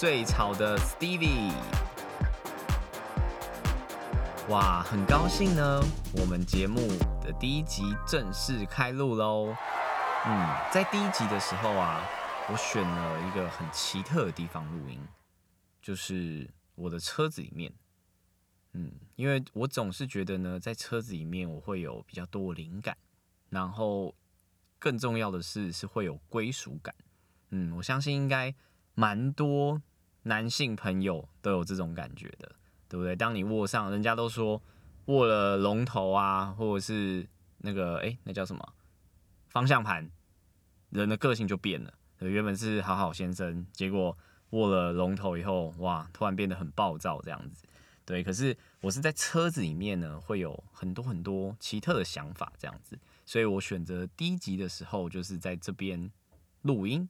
最吵的 Stevie。哇，很高兴呢，我们节目的第一集正式开录喽。嗯，在第一集的时候啊，我选了一个很奇特的地方录音，就是我的车子里面。嗯，因为我总是觉得呢，在车子里面我会有比较多灵感，然后更重要的是是会有归属感。嗯，我相信应该蛮多男性朋友都有这种感觉的，对不对？当你握上，人家都说握了龙头啊，或者是那个哎，那叫什么方向盘，人的个性就变了。原本是好好先生，结果握了龙头以后，哇，突然变得很暴躁这样子。对，可是我是在车子里面呢，会有很多很多奇特的想法这样子，所以我选择第一集的时候就是在这边录音。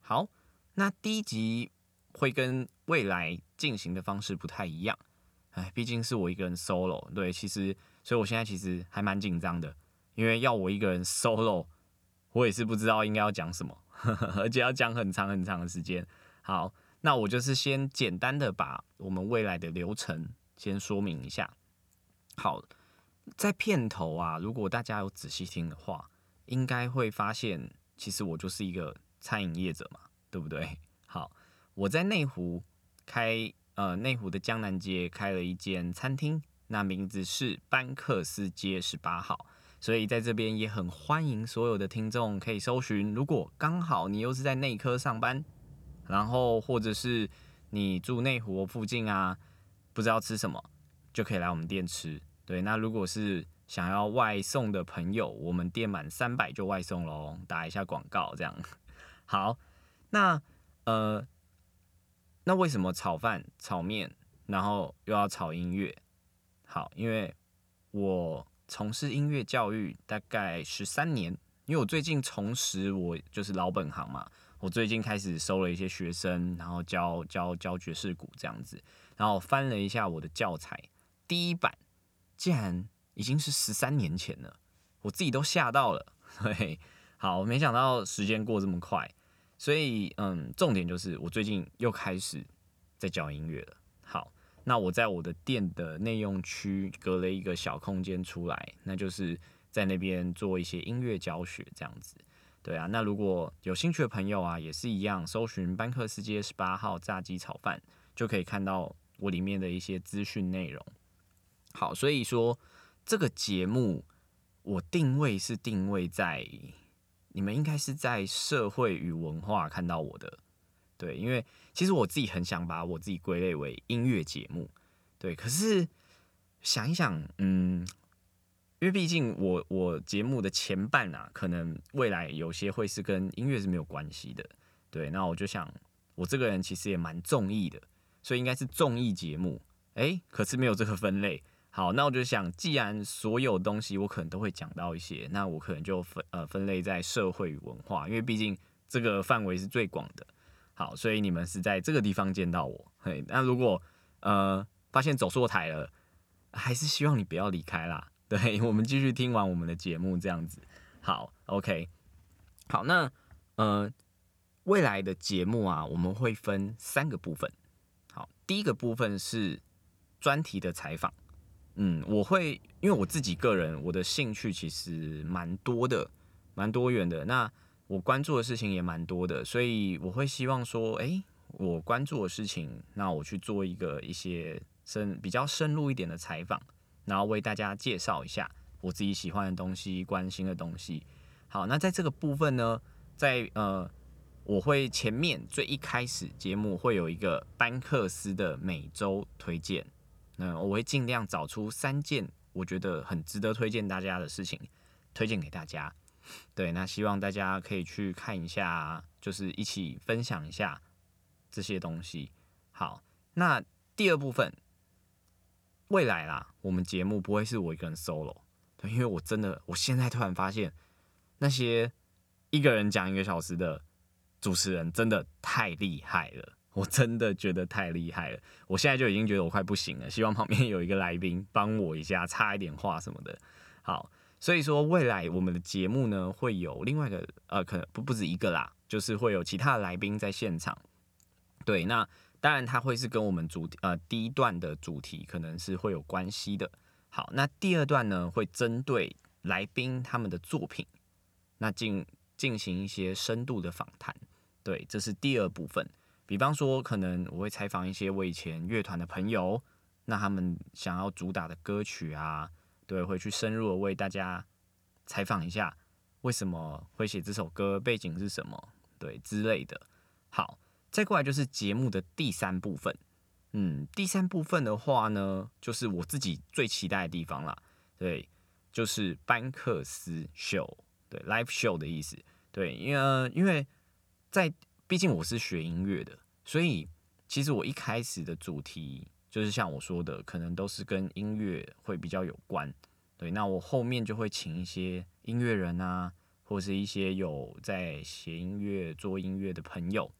好，那第一集会跟未来进行的方式不太一样，哎，毕竟是我一个人 solo，对，其实，所以我现在其实还蛮紧张的，因为要我一个人 solo，我也是不知道应该要讲什么，而且要讲很长很长的时间。好，那我就是先简单的把我们未来的流程先说明一下。好，在片头啊，如果大家有仔细听的话，应该会发现，其实我就是一个。餐饮业者嘛，对不对？我在内湖开呃内湖的江南街开了一间餐厅，那名字是班克斯街十八号，所以在这边也很欢迎所有的听众可以搜寻。如果刚好你又是在内科上班，然后或者是你住内湖附近啊，不知道吃什么，就可以来我们店吃。对，那如果是想要外送的朋友，我们店满三百就外送喽，打一下广告这样。好，那呃，那为什么炒饭、炒面，然后又要炒音乐？好，因为我从事音乐教育大概十三年，因为我最近重拾我就是老本行嘛，我最近开始收了一些学生，然后教教教爵士鼓这样子，然后翻了一下我的教材，第一版竟然已经是十三年前了，我自己都吓到了。嘿，好，没想到时间过这么快。所以，嗯，重点就是我最近又开始在教音乐了。好，那我在我的店的内用区隔了一个小空间出来，那就是在那边做一些音乐教学这样子。对啊，那如果有兴趣的朋友啊，也是一样，搜寻班克斯街十八号炸鸡炒饭，就可以看到我里面的一些资讯内容。好，所以说这个节目我定位是定位在。你们应该是在社会与文化看到我的，对，因为其实我自己很想把我自己归类为音乐节目，对，可是想一想，嗯，因为毕竟我我节目的前半啊，可能未来有些会是跟音乐是没有关系的，对，那我就想，我这个人其实也蛮综艺的，所以应该是综艺节目，哎，可是没有这个分类。好，那我就想，既然所有东西我可能都会讲到一些，那我可能就分呃分类在社会与文化，因为毕竟这个范围是最广的。好，所以你们是在这个地方见到我。嘿，那如果呃发现走错台了，还是希望你不要离开啦。对，我们继续听完我们的节目这样子。好，OK。好，那呃未来的节目啊，我们会分三个部分。好，第一个部分是专题的采访。嗯，我会因为我自己个人，我的兴趣其实蛮多的，蛮多元的。那我关注的事情也蛮多的，所以我会希望说，哎，我关注的事情，那我去做一个一些深比较深入一点的采访，然后为大家介绍一下我自己喜欢的东西、关心的东西。好，那在这个部分呢，在呃，我会前面最一开始节目会有一个班克斯的每周推荐。嗯，我会尽量找出三件我觉得很值得推荐大家的事情，推荐给大家。对，那希望大家可以去看一下，就是一起分享一下这些东西。好，那第二部分，未来啦，我们节目不会是我一个人 solo，对，因为我真的，我现在突然发现，那些一个人讲一个小时的主持人真的太厉害了。我真的觉得太厉害了，我现在就已经觉得我快不行了。希望旁边有一个来宾帮我一下，插一点话什么的。好，所以说未来我们的节目呢会有另外一个呃，可能不不止一个啦，就是会有其他的来宾在现场。对，那当然他会是跟我们主呃第一段的主题可能是会有关系的。好，那第二段呢会针对来宾他们的作品，那进进行一些深度的访谈。对，这是第二部分。比方说，可能我会采访一些我以前乐团的朋友，那他们想要主打的歌曲啊，对，会去深入的为大家采访一下，为什么会写这首歌，背景是什么，对之类的。好，再过来就是节目的第三部分。嗯，第三部分的话呢，就是我自己最期待的地方啦。对，就是班克斯秀，对，live show 的意思。对，因为因为在毕竟我是学音乐的，所以其实我一开始的主题就是像我说的，可能都是跟音乐会比较有关。对，那我后面就会请一些音乐人啊，或是一些有在写音乐、做音乐的朋友，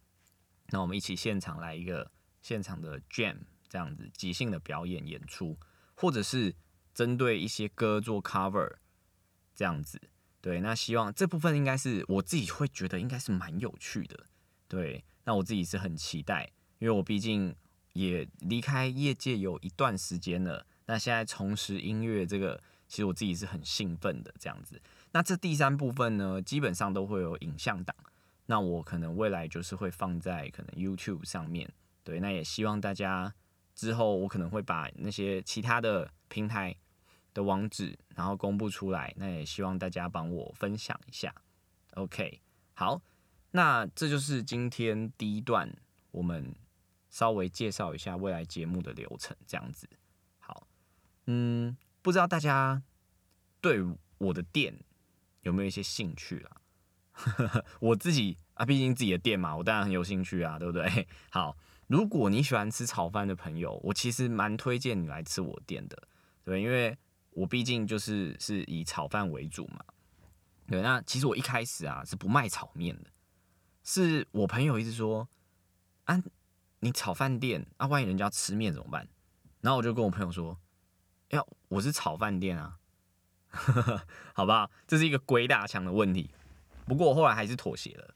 那我们一起现场来一个现场的 jam，这样子即兴的表演演出，或者是针对一些歌做 cover，这样子。对，那希望这部分应该是我自己会觉得应该是蛮有趣的。对，那我自己是很期待，因为我毕竟也离开业界有一段时间了。那现在重拾音乐这个，其实我自己是很兴奋的这样子。那这第三部分呢，基本上都会有影像档，那我可能未来就是会放在可能 YouTube 上面。对，那也希望大家之后我可能会把那些其他的平台的网址，然后公布出来。那也希望大家帮我分享一下。OK，好。那这就是今天第一段，我们稍微介绍一下未来节目的流程，这样子。好，嗯，不知道大家对我的店有没有一些兴趣啊？我自己啊，毕竟自己的店嘛，我当然很有兴趣啊，对不对？好，如果你喜欢吃炒饭的朋友，我其实蛮推荐你来吃我店的，对，因为我毕竟就是是以炒饭为主嘛。对，那其实我一开始啊是不卖炒面的。是我朋友一直说，啊，你炒饭店啊，万一人家吃面怎么办？然后我就跟我朋友说，哎呀，我是炒饭店啊，好不好？这是一个鬼打墙的问题。不过我后来还是妥协了，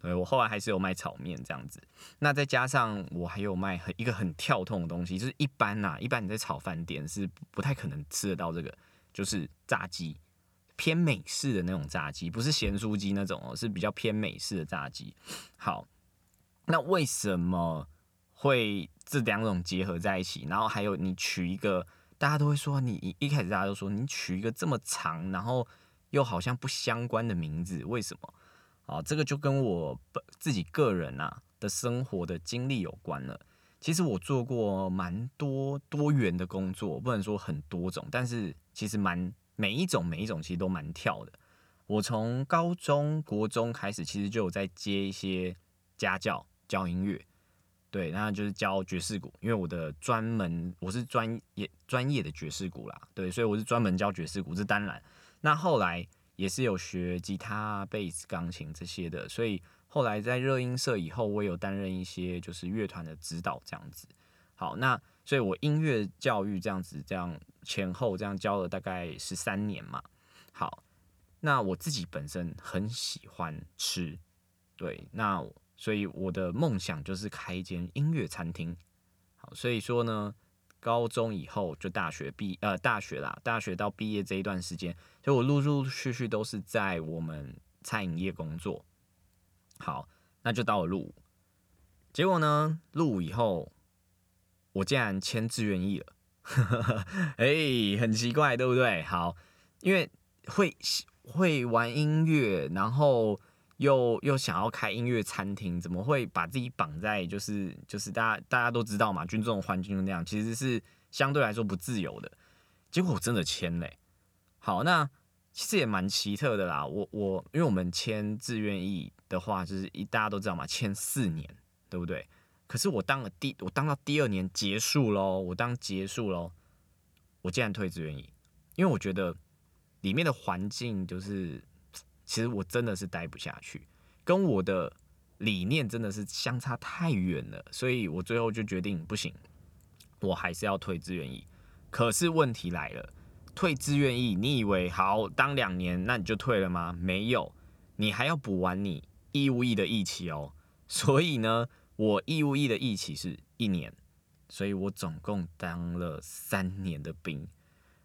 对我后来还是有卖炒面这样子。那再加上我还有卖很一个很跳痛的东西，就是一般呐，一般你在炒饭店是不太可能吃得到这个，就是炸鸡。偏美式的那种炸鸡，不是咸酥鸡那种哦，是比较偏美式的炸鸡。好，那为什么会这两种结合在一起？然后还有你取一个，大家都会说你一开始大家都说你取一个这么长，然后又好像不相关的名字，为什么？啊，这个就跟我自己个人啊的生活的经历有关了。其实我做过蛮多多元的工作，不能说很多种，但是其实蛮。每一种每一种其实都蛮跳的。我从高中国中开始，其实就有在接一些家教教音乐，对，那就是教爵士鼓，因为我的专门我是专业专业的爵士鼓啦，对，所以我是专门教爵士鼓，这当然。那后来也是有学吉他、贝斯、钢琴这些的，所以后来在热音社以后，我有担任一些就是乐团的指导这样子。好，那。所以我音乐教育这样子，这样前后这样教了大概十三年嘛。好，那我自己本身很喜欢吃，对，那所以我的梦想就是开一间音乐餐厅。好，所以说呢，高中以后就大学毕呃大学啦，大学到毕业这一段时间，就我陆陆续续都是在我们餐饮业工作。好，那就到了入，结果呢，入以后。我竟然签志愿意了，哎，很奇怪，对不对？好，因为会会玩音乐，然后又又想要开音乐餐厅，怎么会把自己绑在就是就是大家大家都知道嘛，军中的环境就那样，其实是相对来说不自由的。结果我真的签嘞，好，那其实也蛮奇特的啦。我我因为我们签志愿意的话，就是一大家都知道嘛，签四年，对不对？可是我当了第，我当到第二年结束喽，我当结束喽，我竟然退志愿意，因为我觉得里面的环境就是，其实我真的是待不下去，跟我的理念真的是相差太远了，所以我最后就决定不行，我还是要退志愿意。可是问题来了，退志愿役，你以为好当两年那你就退了吗？没有，你还要补完你义务役的役期哦。所以呢，我义务役的役期是一年，所以我总共当了三年的兵。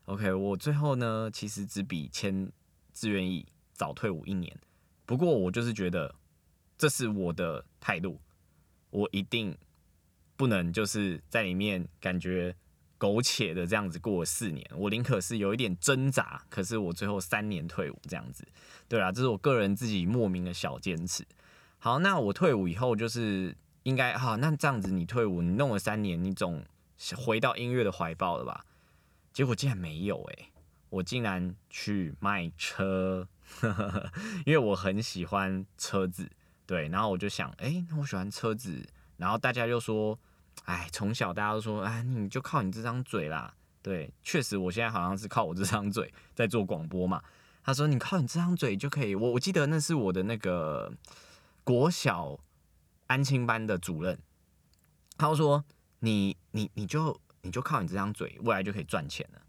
OK，我最后呢，其实只比签志愿役早退伍一年。不过我就是觉得这是我的态度，我一定不能就是在里面感觉。苟且的这样子过四年，我宁可是有一点挣扎，可是我最后三年退伍这样子，对啊，这是我个人自己莫名的小坚持。好，那我退伍以后就是应该哈，那这样子你退伍，你弄了三年，你总回到音乐的怀抱了吧？结果竟然没有诶，我竟然去卖车，因为我很喜欢车子，对，然后我就想，哎，那我喜欢车子，然后大家就说。哎，从小大家都说，哎，你就靠你这张嘴啦。对，确实，我现在好像是靠我这张嘴在做广播嘛。他说，你靠你这张嘴就可以。我我记得那是我的那个国小安亲班的主任，他说，你你你就你就靠你这张嘴，未来就可以赚钱了。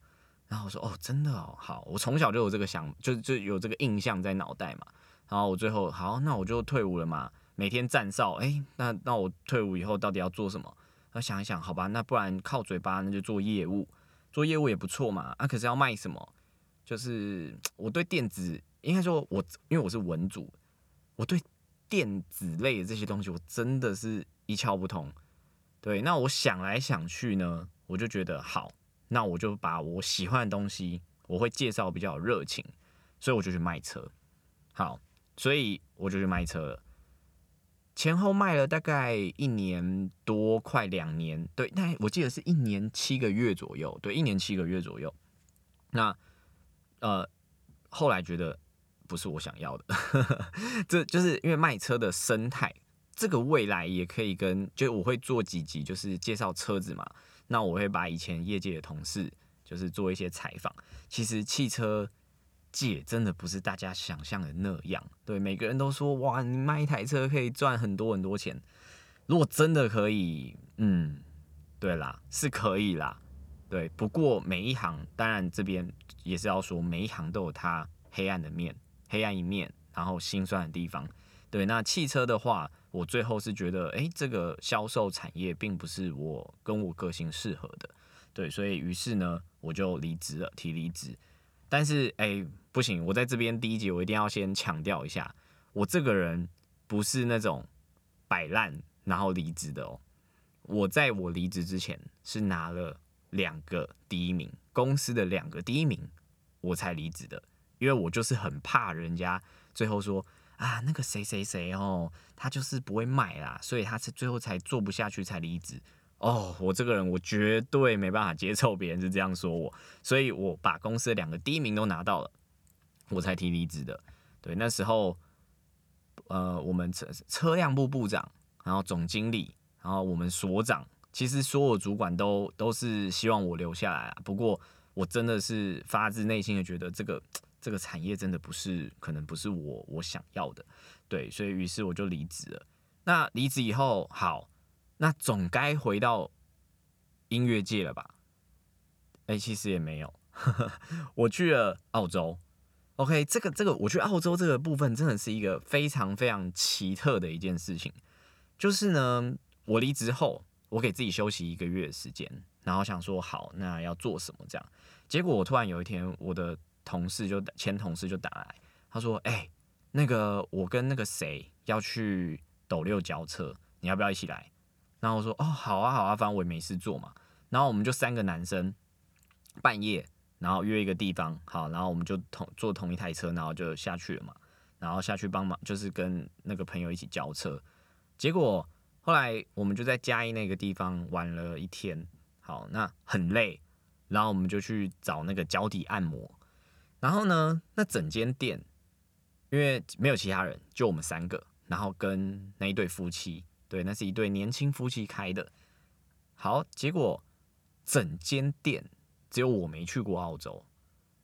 然后我说，哦，真的哦，好，我从小就有这个想，就就有这个印象在脑袋嘛。然后我最后好，那我就退伍了嘛，每天站哨。哎，那那我退伍以后到底要做什么？那想一想，好吧，那不然靠嘴巴，那就做业务，做业务也不错嘛。啊，可是要卖什么？就是我对电子，应该说，我因为我是文组，我对电子类的这些东西，我真的是一窍不通。对，那我想来想去呢，我就觉得好，那我就把我喜欢的东西，我会介绍比较有热情，所以我就去卖车。好，所以我就去卖车了。前后卖了大概一年多，快两年，对，那我记得是一年七个月左右，对，一年七个月左右。那呃，后来觉得不是我想要的，这就是因为卖车的生态，这个未来也可以跟，就我会做几集，就是介绍车子嘛。那我会把以前业界的同事，就是做一些采访。其实汽车。界真的不是大家想象的那样，对每个人都说哇，你卖一台车可以赚很多很多钱。如果真的可以，嗯，对啦，是可以啦，对。不过每一行，当然这边也是要说，每一行都有它黑暗的面，黑暗一面，然后心酸的地方。对，那汽车的话，我最后是觉得，哎，这个销售产业并不是我跟我个性适合的，对，所以于是呢，我就离职了，提离职。但是，哎。不行，我在这边第一集我一定要先强调一下，我这个人不是那种摆烂然后离职的哦。我在我离职之前是拿了两个第一名，公司的两个第一名，我才离职的。因为我就是很怕人家最后说啊，那个谁谁谁哦，他就是不会卖啦，所以他是最后才做不下去才离职。哦，我这个人我绝对没办法接受别人是这样说我，所以我把公司的两个第一名都拿到了。我才提离职的，对，那时候，呃，我们车车辆部部长，然后总经理，然后我们所长，其实所有主管都都是希望我留下来啊。不过我真的是发自内心的觉得这个这个产业真的不是，可能不是我我想要的，对，所以于是我就离职了。那离职以后，好，那总该回到音乐界了吧？哎，其实也没有，我去了澳洲。OK，这个这个，我去澳洲这个部分真的是一个非常非常奇特的一件事情。就是呢，我离职后，我给自己休息一个月的时间，然后想说好，那要做什么这样。结果我突然有一天，我的同事就前同事就打来，他说：“哎，那个我跟那个谁要去斗六交车，你要不要一起来？”然后我说：“哦，好啊，好啊，反正我也没事做嘛。”然后我们就三个男生半夜。然后约一个地方，好，然后我们就同坐同一台车，然后就下去了嘛。然后下去帮忙，就是跟那个朋友一起交车。结果后来我们就在嘉义那个地方玩了一天，好，那很累。然后我们就去找那个脚底按摩。然后呢，那整间店因为没有其他人，就我们三个，然后跟那一对夫妻，对，那是一对年轻夫妻开的。好，结果整间店。只有我没去过澳洲，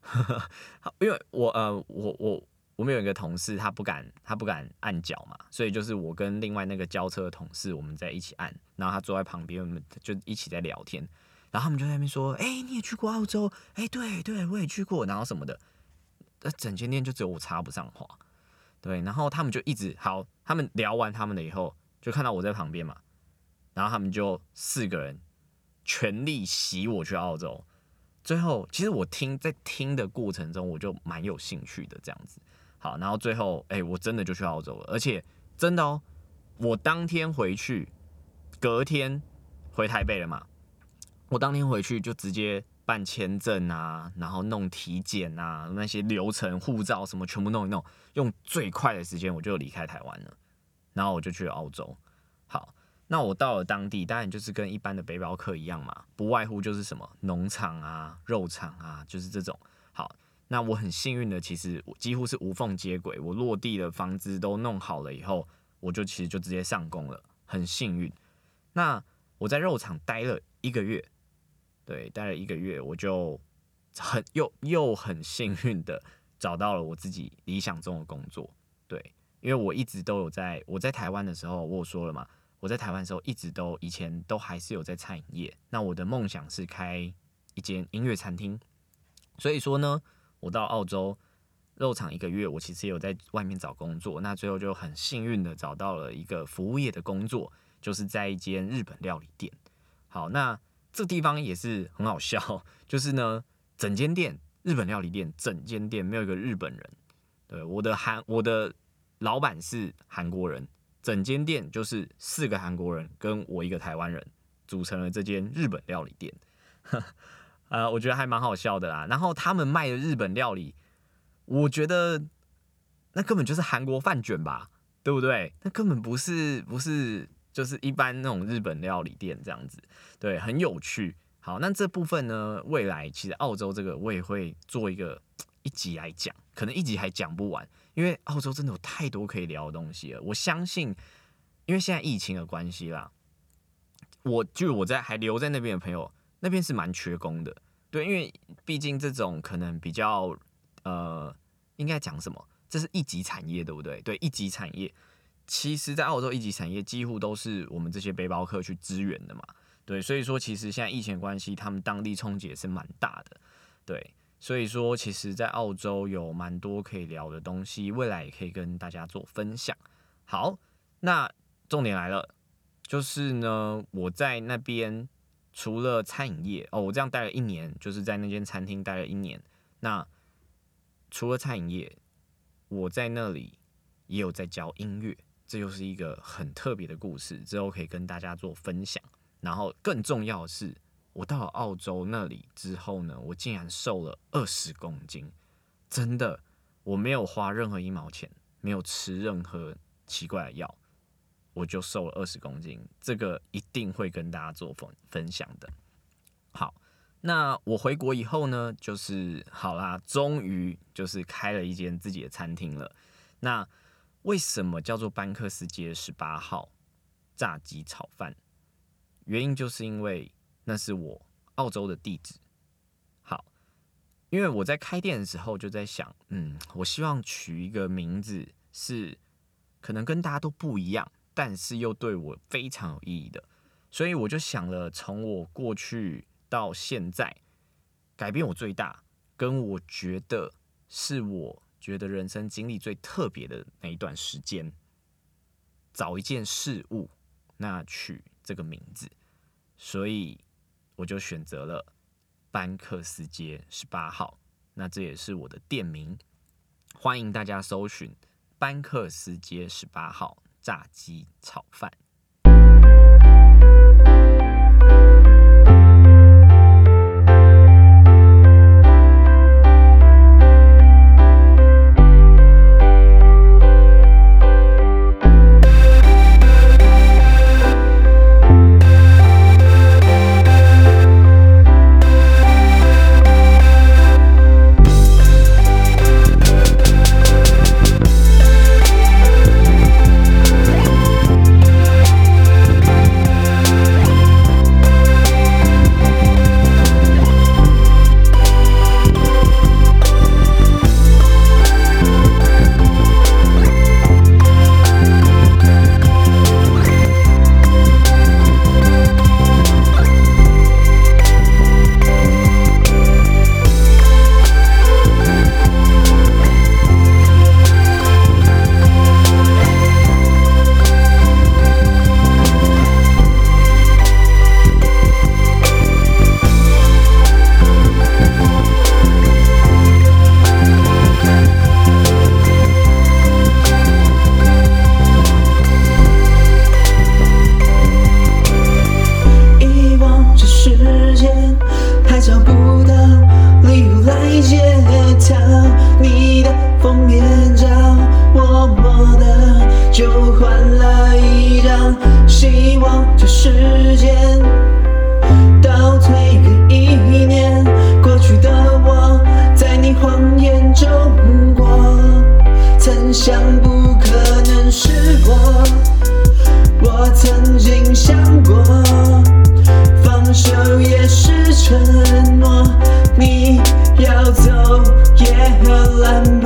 因为我呃，我我我们有一个同事，他不敢他不敢按脚嘛，所以就是我跟另外那个交车的同事，我们在一起按，然后他坐在旁边，我们就一起在聊天。然后他们就在那边说：“哎，你也去过澳洲？哎，对对，我也去过，然后什么的。”那整间店就只有我插不上话，对。然后他们就一直好，他们聊完他们的以后，就看到我在旁边嘛，然后他们就四个人全力洗我去澳洲。最后，其实我听在听的过程中，我就蛮有兴趣的这样子。好，然后最后，哎，我真的就去澳洲了，而且真的哦，我当天回去，隔天回台北了嘛。我当天回去就直接办签证啊，然后弄体检啊，那些流程、护照什么全部弄一弄，用最快的时间我就离开台湾了。然后我就去了澳洲。好。那我到了当地，当然就是跟一般的背包客一样嘛，不外乎就是什么农场啊、肉场啊，就是这种。好，那我很幸运的，其实我几乎是无缝接轨。我落地的房子都弄好了以后，我就其实就直接上工了，很幸运。那我在肉场待了一个月，对，待了一个月，我就很又又很幸运的找到了我自己理想中的工作。对，因为我一直都有在我在台湾的时候，我说了嘛。我在台湾的时候，一直都以前都还是有在餐饮业。那我的梦想是开一间音乐餐厅。所以说呢，我到澳洲肉场一个月，我其实有在外面找工作。那最后就很幸运的找到了一个服务业的工作，就是在一间日本料理店。好，那这地方也是很好笑，就是呢，整间店日本料理店，整间店没有一个日本人。对，我的韩我的老板是韩国人。整间店就是四个韩国人跟我一个台湾人组成了这间日本料理店，呃，我觉得还蛮好笑的啦。然后他们卖的日本料理，我觉得那根本就是韩国饭卷吧，对不对？那根本不是不是就是一般那种日本料理店这样子，对，很有趣。好，那这部分呢，未来其实澳洲这个我也会做一个一集来讲，可能一集还讲不完。因为澳洲真的有太多可以聊的东西了，我相信，因为现在疫情的关系啦，我就我在还留在那边的朋友，那边是蛮缺工的，对，因为毕竟这种可能比较呃，应该讲什么，这是一级产业，对不对？对，一级产业，其实，在澳洲一级产业几乎都是我们这些背包客去支援的嘛，对，所以说其实现在疫情关系，他们当地冲击也是蛮大的，对。所以说，其实，在澳洲有蛮多可以聊的东西，未来也可以跟大家做分享。好，那重点来了，就是呢，我在那边除了餐饮业哦，我这样待了一年，就是在那间餐厅待了一年。那除了餐饮业，我在那里也有在教音乐，这又是一个很特别的故事，之后可以跟大家做分享。然后更重要的是。我到了澳洲那里之后呢，我竟然瘦了二十公斤，真的，我没有花任何一毛钱，没有吃任何奇怪的药，我就瘦了二十公斤，这个一定会跟大家做分分享的。好，那我回国以后呢，就是好啦，终于就是开了一间自己的餐厅了。那为什么叫做班克斯街十八号炸鸡炒饭？原因就是因为。那是我澳洲的地址。好，因为我在开店的时候就在想，嗯，我希望取一个名字是可能跟大家都不一样，但是又对我非常有意义的。所以我就想了，从我过去到现在，改变我最大，跟我觉得是我觉得人生经历最特别的那一段时间，找一件事物，那取这个名字，所以。我就选择了班克斯街十八号，那这也是我的店名，欢迎大家搜寻班克斯街十八号炸鸡炒饭。想不可能是我，我曾经想过，放手也是承诺，你要走也很难。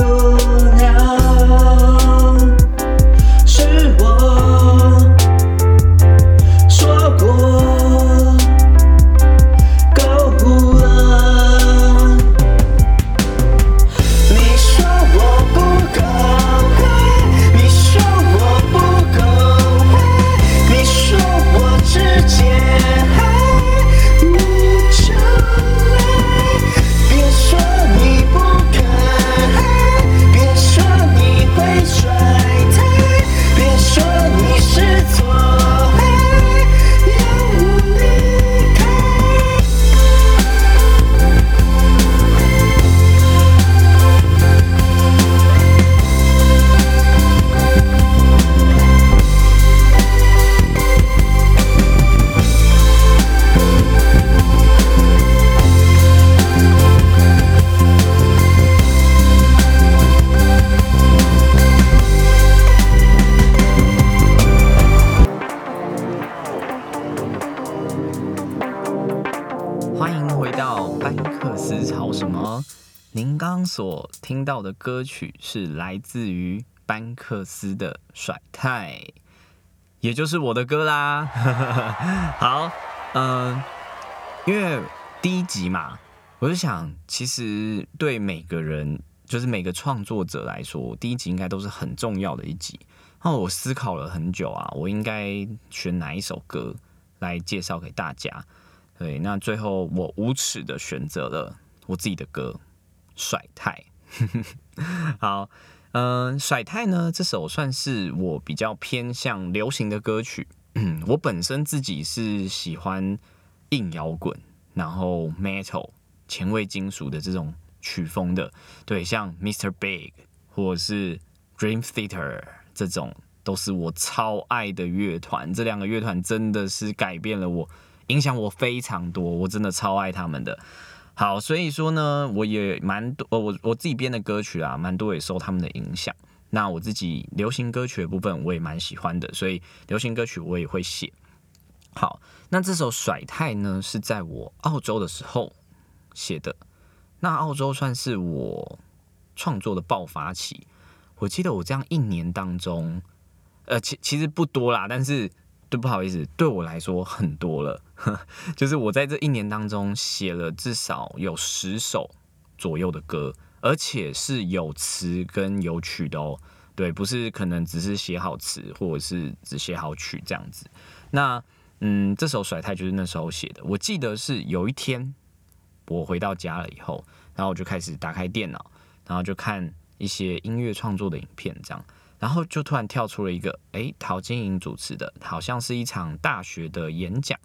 听到的歌曲是来自于班克斯的《甩太》，也就是我的歌啦。好，嗯、因为第一集嘛，我就想，其实对每个人，就是每个创作者来说，第一集应该都是很重要的一集。然后我思考了很久啊，我应该选哪一首歌来介绍给大家。对，那最后我无耻的选择了我自己的歌《甩太》。好，嗯、甩太》呢，这首算是我比较偏向流行的歌曲。嗯，我本身自己是喜欢硬摇滚，然后 metal 前卫金属的这种曲风的。对，像 Mr. Big 或是 Dream Theater 这种，都是我超爱的乐团。这两个乐团真的是改变了我。影响我非常多，我真的超爱他们的。好，所以说呢，我也蛮多，我我自己编的歌曲啊，蛮多也受他们的影响。那我自己流行歌曲的部分，我也蛮喜欢的，所以流行歌曲我也会写。好，那这首《甩态》呢，是在我澳洲的时候写的。那澳洲算是我创作的爆发期。我记得我这样一年当中，呃，其其实不多啦，但是。对，不好意思，对我来说很多了。就是我在这一年当中写了至少有十首左右的歌，而且是有词跟有曲的哦。对，不是可能只是写好词，或者是只写好曲这样子。那嗯，这首甩太就是那时候写的。我记得是有一天我回到家了以后，然后我就开始打开电脑，然后就看一些音乐创作的影片，这样。然后就突然跳出了一个，诶，陶晶莹主持的，好像是一场大学的演讲，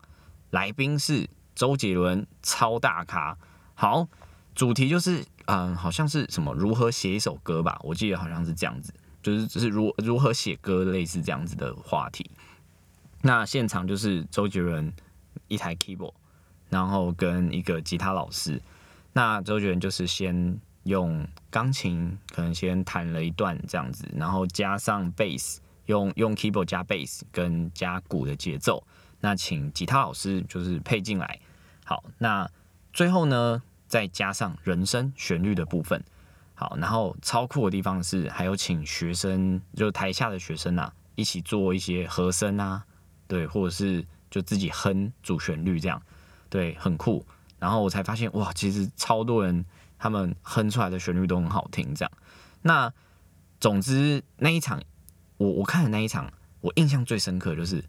来宾是周杰伦，超大咖。好，主题就是，嗯，好像是什么如何写一首歌吧，我记得好像是这样子，就是只是如如何写歌，类似这样子的话题。那现场就是周杰伦一台 keyboard，然后跟一个吉他老师。那周杰伦就是先。用钢琴可能先弹了一段这样子，然后加上 bass，用用 keyboard 加 bass 跟加鼓的节奏，那请吉他老师就是配进来。好，那最后呢再加上人声旋律的部分。好，然后超酷的地方是还有请学生，就台下的学生啊，一起做一些和声啊，对，或者是就自己哼主旋律这样，对，很酷。然后我才发现哇，其实超多人。他们哼出来的旋律都很好听，这样。那总之那一场，我我看的那一场，我印象最深刻就是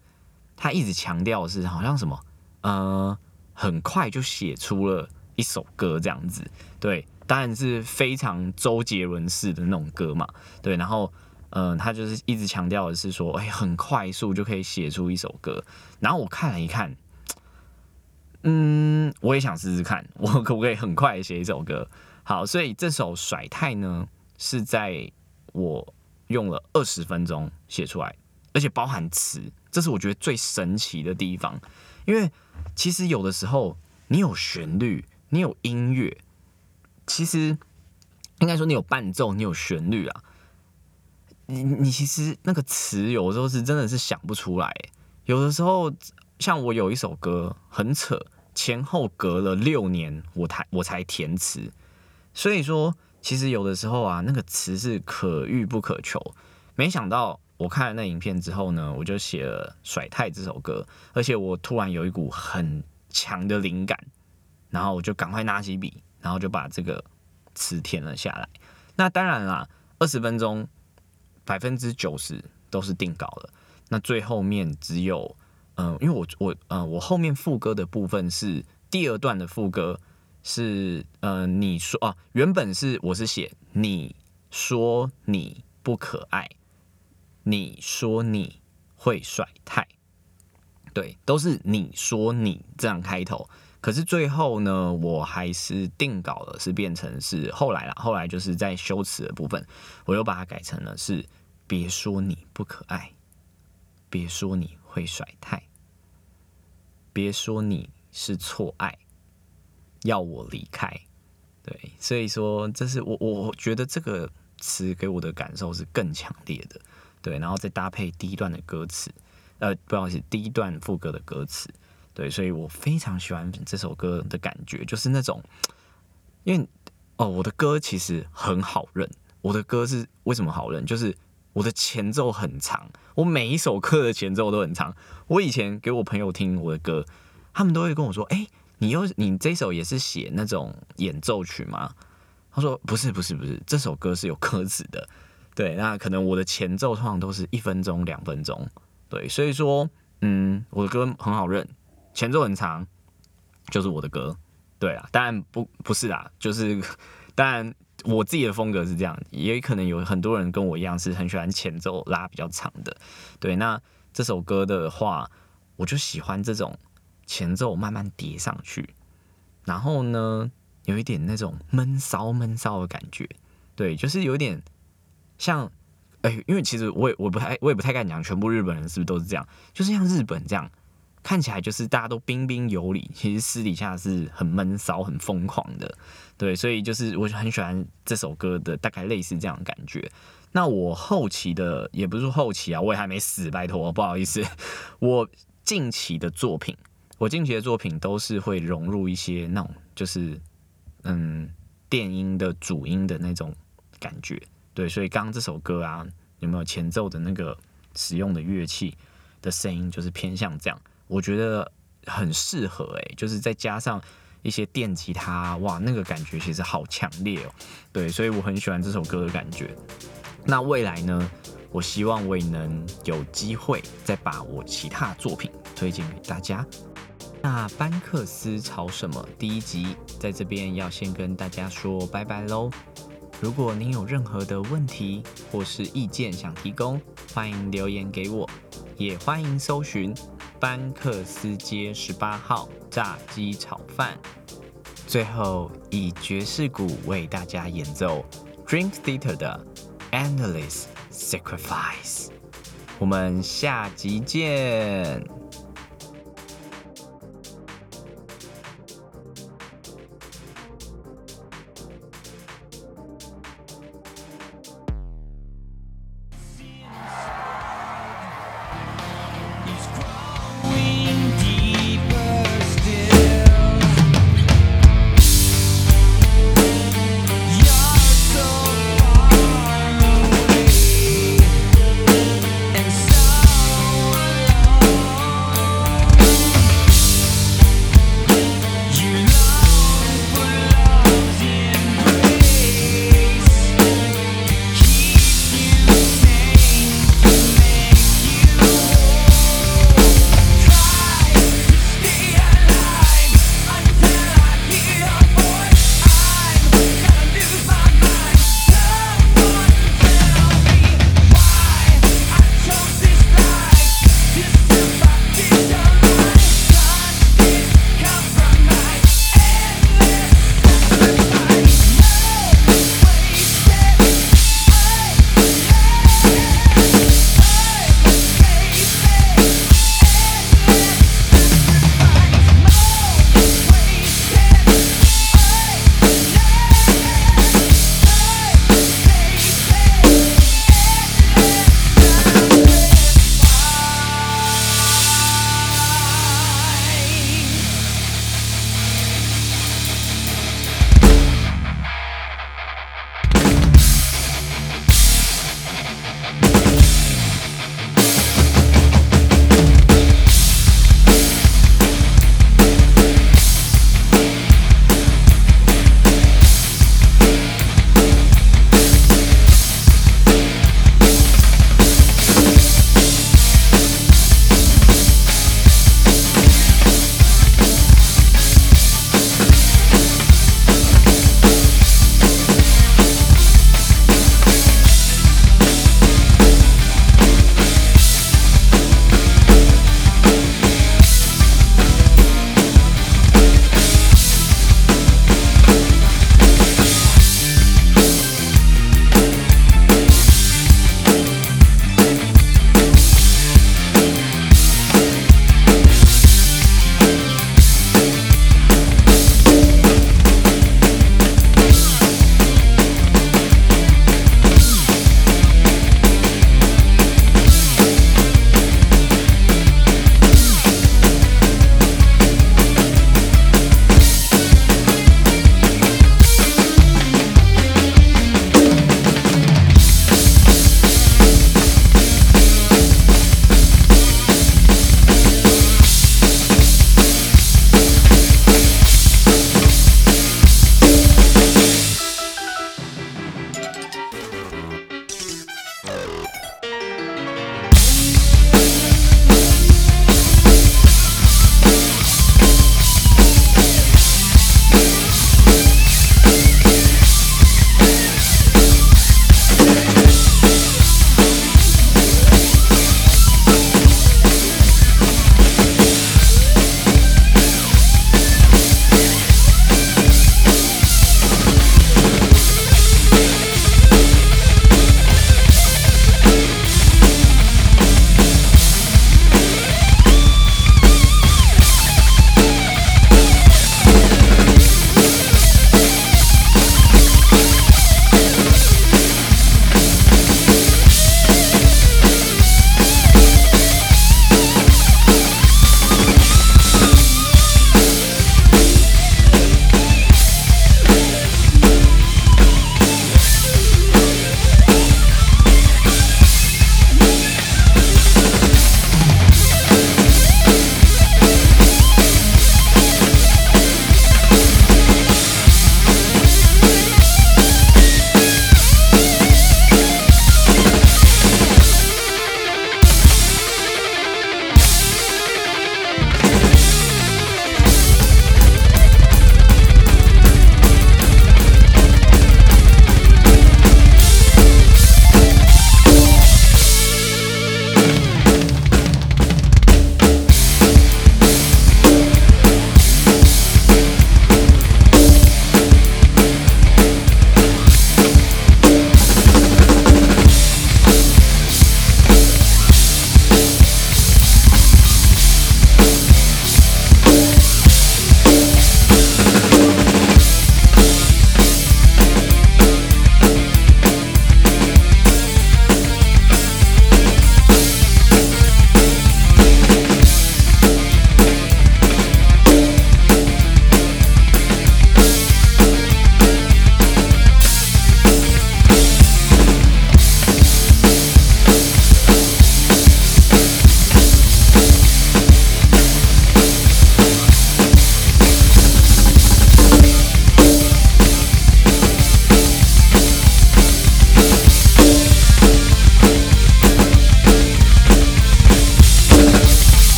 他一直强调的是好像什么，呃，很快就写出了一首歌这样子。对，当然是非常周杰伦式的那种歌嘛。对，然后嗯、呃，他就是一直强调的是说，哎、很快速就可以写出一首歌。然后我看了一看。嗯，我也想试试看，我可不可以很快写一首歌？好，所以这首甩太呢，是在我用了二十分钟写出来，而且包含词，这是我觉得最神奇的地方。因为其实有的时候你有旋律，你有音乐，其实应该说你有伴奏，你有旋律啊。你你其实那个词有的时候是真的是想不出来，有的时候像我有一首歌很扯，前后隔了六年我才我才填词，所以说其实有的时候啊那个词是可遇不可求。没想到我看了那影片之后呢，我就写了《甩太》这首歌，而且我突然有一股很强的灵感，然后我就赶快拿起笔，然后就把这个词填了下来。那当然啦，二十分钟。百分之九十都是定稿了，那最后面只有，嗯，因为我我呃我后面副歌的部分是第二段的副歌是，呃你说啊原本是我是写你说你不可爱，你说你会甩太，对，都是你说你这样开头，可是最后呢，我还是定稿了，是变成是后来啦，后来就是在修辞的部分，我又把它改成了是。别说你不可爱，别说你会甩态，别说你是错爱，要我离开。对，所以说这是我我觉得这个词给我的感受是更强烈的。对，然后再搭配第一段的歌词，呃，不好意思，第一段副歌的歌词。对，所以我非常喜欢这首歌的感觉，就是那种，因为哦，我的歌其实很好认。我的歌是为什么好认？就是我的前奏很长，我每一首歌的前奏都很长。我以前给我朋友听我的歌，他们都会跟我说：“哎，你又你这首也是写那种演奏曲吗？”他说：“不是，不是，不是，这首歌是有歌词的。”对，那可能我的前奏通常都是一分钟、两分钟。对，所以说，嗯，我的歌很好认，前奏很长，就是我的歌。对啊，当然不不是啦，就是当然。我自己的风格是这样，也可能有很多人跟我一样是很喜欢前奏拉比较长的。对，那这首歌的话，我就喜欢这种前奏慢慢叠上去，然后呢，有一点那种闷骚闷骚的感觉。对，就是有点像，哎，因为其实我也我不太我也不太敢讲，全部日本人是不是都是这样？就是像日本这样。看起来就是大家都彬彬有礼，其实私底下是很闷骚、很疯狂的，对，所以就是我很喜欢这首歌的大概类似这样的感觉。那我后期的也不是后期啊，我也还没死，拜托，不好意思。我近期的作品，我近期的作品都是会融入一些那种就是嗯电音的主音的那种感觉，对，所以刚刚这首歌啊，有没有前奏的那个使用的乐器的声音，就是偏向这样。我觉得很适合哎，就是再加上一些电吉他，哇，那个感觉其实好强烈哦。对，所以我很喜欢这首歌的感觉。那未来呢，我希望我也能有机会再把我其他作品推荐给大家。那班克斯吵什么？第一集在这边要先跟大家说拜拜喽。如果您有任何的问题或是意见想提供，欢迎留言给我，也欢迎搜寻。班克斯街十八号炸鸡炒饭，最后以爵士鼓为大家演奏 Dream Theater 的 Endless Sacrifice。我们下集见。